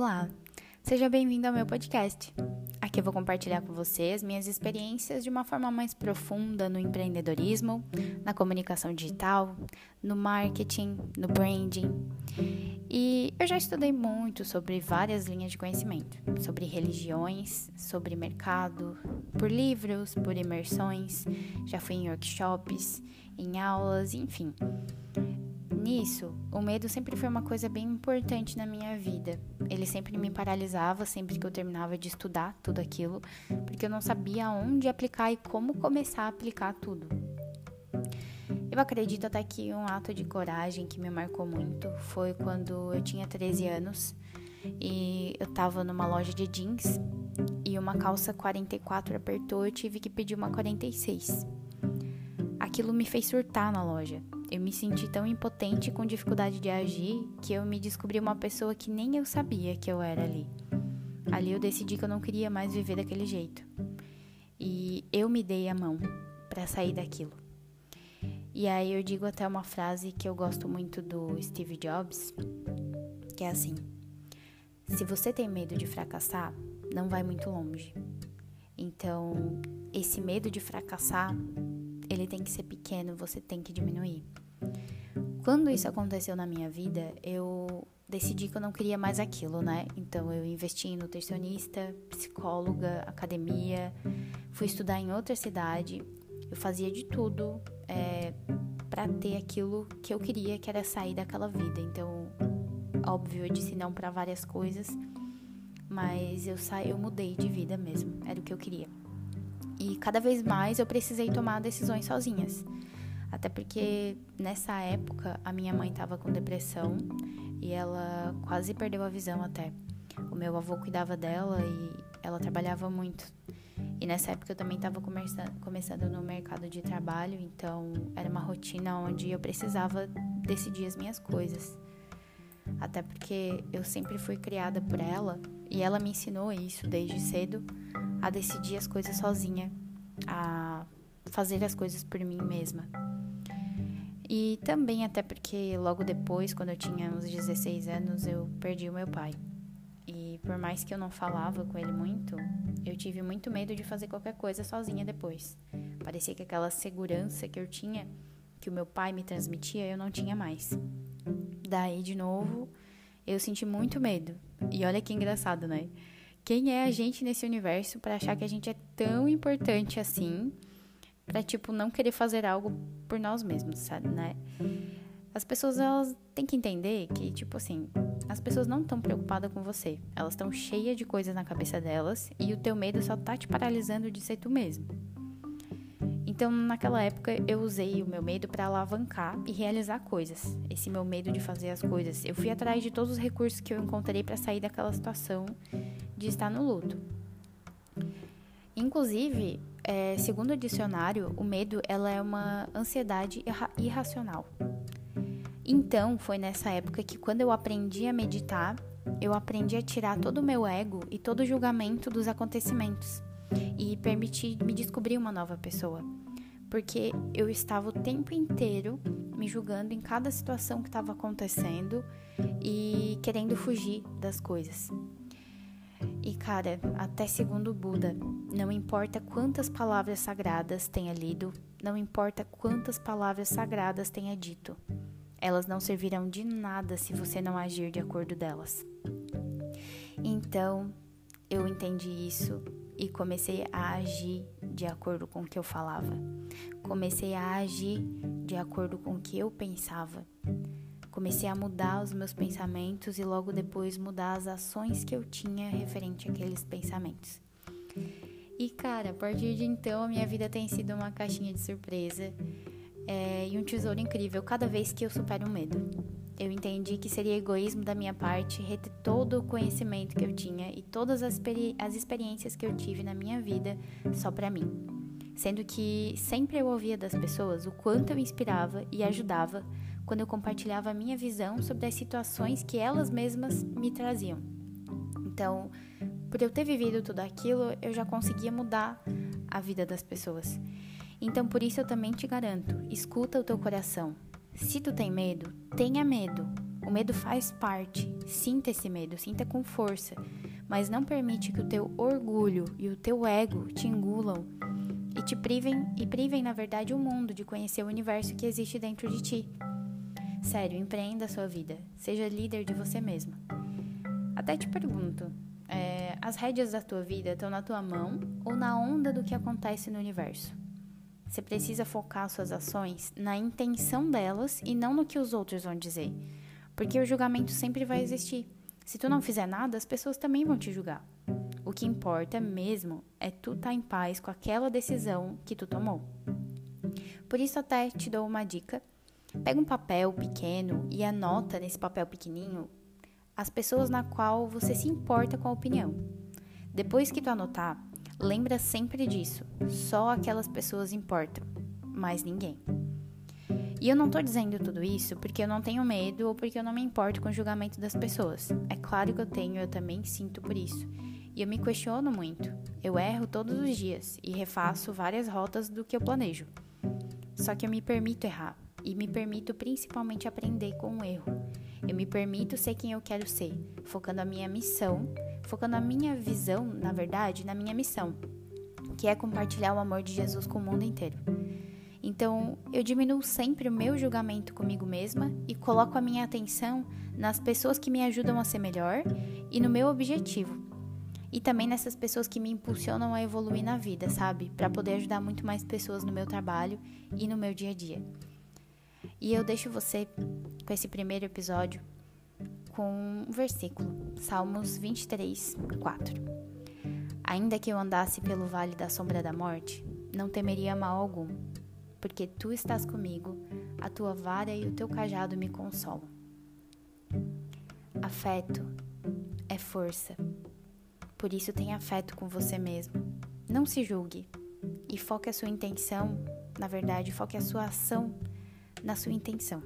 Olá, seja bem-vindo ao meu podcast. Aqui eu vou compartilhar com você as minhas experiências de uma forma mais profunda no empreendedorismo, na comunicação digital, no marketing, no branding. E eu já estudei muito sobre várias linhas de conhecimento, sobre religiões, sobre mercado, por livros, por imersões, já fui em workshops, em aulas, enfim nisso, o medo sempre foi uma coisa bem importante na minha vida. Ele sempre me paralisava sempre que eu terminava de estudar tudo aquilo, porque eu não sabia onde aplicar e como começar a aplicar tudo. Eu acredito até que um ato de coragem que me marcou muito foi quando eu tinha 13 anos e eu tava numa loja de jeans e uma calça 44 apertou, eu tive que pedir uma 46. Aquilo me fez surtar na loja. Eu me senti tão impotente com dificuldade de agir que eu me descobri uma pessoa que nem eu sabia que eu era ali. Ali eu decidi que eu não queria mais viver daquele jeito. E eu me dei a mão para sair daquilo. E aí eu digo até uma frase que eu gosto muito do Steve Jobs, que é assim: Se você tem medo de fracassar, não vai muito longe. Então, esse medo de fracassar ele tem que ser pequeno, você tem que diminuir. Quando isso aconteceu na minha vida, eu decidi que eu não queria mais aquilo, né? Então eu investi em nutricionista, psicóloga, academia, fui estudar em outra cidade, eu fazia de tudo é, para ter aquilo que eu queria, que era sair daquela vida. Então, óbvio, eu disse não para várias coisas, mas eu saí, eu mudei de vida mesmo, era o que eu queria. E cada vez mais eu precisei tomar decisões sozinhas. Até porque nessa época a minha mãe estava com depressão e ela quase perdeu a visão até. O meu avô cuidava dela e ela trabalhava muito. E nessa época eu também estava começando no mercado de trabalho, então era uma rotina onde eu precisava decidir as minhas coisas. Até porque eu sempre fui criada por ela e ela me ensinou isso desde cedo a decidir as coisas sozinha, a fazer as coisas por mim mesma. E também até porque logo depois, quando eu tinha uns 16 anos, eu perdi o meu pai. E por mais que eu não falava com ele muito, eu tive muito medo de fazer qualquer coisa sozinha depois. Parecia que aquela segurança que eu tinha, que o meu pai me transmitia, eu não tinha mais. Daí, de novo, eu senti muito medo. E olha que engraçado, né? Quem é a gente nesse universo para achar que a gente é tão importante assim, para tipo não querer fazer algo por nós mesmos, sabe, né? As pessoas elas têm que entender que tipo assim, as pessoas não estão preocupadas com você. Elas estão cheias de coisas na cabeça delas e o teu medo só tá te paralisando de ser tu mesmo. Então, naquela época, eu usei o meu medo para alavancar e realizar coisas. Esse meu medo de fazer as coisas. Eu fui atrás de todos os recursos que eu encontrei para sair daquela situação de estar no luto. Inclusive, é, segundo o dicionário, o medo ela é uma ansiedade irra irracional. Então, foi nessa época que quando eu aprendi a meditar, eu aprendi a tirar todo o meu ego e todo o julgamento dos acontecimentos e permitir me descobrir uma nova pessoa porque eu estava o tempo inteiro me julgando em cada situação que estava acontecendo e querendo fugir das coisas. E cara, até segundo Buda, não importa quantas palavras sagradas tenha lido, não importa quantas palavras sagradas tenha dito, elas não servirão de nada se você não agir de acordo delas. Então, eu entendi isso e comecei a agir de acordo com o que eu falava. Comecei a agir de acordo com o que eu pensava. Comecei a mudar os meus pensamentos e logo depois mudar as ações que eu tinha referente àqueles pensamentos. E cara, a partir de então a minha vida tem sido uma caixinha de surpresa é, e um tesouro incrível cada vez que eu supero um medo eu entendi que seria egoísmo da minha parte reter todo o conhecimento que eu tinha e todas as, experi as experiências que eu tive na minha vida só para mim. Sendo que sempre eu ouvia das pessoas o quanto eu inspirava e ajudava quando eu compartilhava a minha visão sobre as situações que elas mesmas me traziam. Então, por eu ter vivido tudo aquilo, eu já conseguia mudar a vida das pessoas. Então, por isso eu também te garanto, escuta o teu coração, se tu tem medo, tenha medo. O medo faz parte. Sinta esse medo, sinta com força, mas não permite que o teu orgulho e o teu ego te engulam e te privem e privem na verdade o mundo de conhecer o universo que existe dentro de ti. Sério, empreenda a sua vida, seja líder de você mesmo. Até te pergunto, é, as rédeas da tua vida estão na tua mão ou na onda do que acontece no universo? Você precisa focar suas ações na intenção delas e não no que os outros vão dizer. Porque o julgamento sempre vai existir. Se tu não fizer nada, as pessoas também vão te julgar. O que importa mesmo é tu estar tá em paz com aquela decisão que tu tomou. Por isso até te dou uma dica. Pega um papel pequeno e anota nesse papel pequenininho as pessoas na qual você se importa com a opinião. Depois que tu anotar, lembra sempre disso. Só aquelas pessoas importam, mais ninguém. E eu não tô dizendo tudo isso porque eu não tenho medo ou porque eu não me importo com o julgamento das pessoas. É claro que eu tenho, eu também sinto por isso. E eu me questiono muito. Eu erro todos os dias e refaço várias rotas do que eu planejo. Só que eu me permito errar e me permito principalmente aprender com o erro. Eu me permito ser quem eu quero ser, focando a minha missão, focando a minha visão, na verdade, na minha missão, que é compartilhar o amor de Jesus com o mundo inteiro. Então, eu diminuo sempre o meu julgamento comigo mesma e coloco a minha atenção nas pessoas que me ajudam a ser melhor e no meu objetivo. E também nessas pessoas que me impulsionam a evoluir na vida, sabe? Para poder ajudar muito mais pessoas no meu trabalho e no meu dia a dia. E eu deixo você com esse primeiro episódio com um versículo, Salmos 23, 4. Ainda que eu andasse pelo vale da sombra da morte, não temeria mal algum porque tu estás comigo, a tua vara e o teu cajado me consolam. Afeto é força. Por isso tenha afeto com você mesmo. Não se julgue e foque a sua intenção, na verdade, foque a sua ação na sua intenção.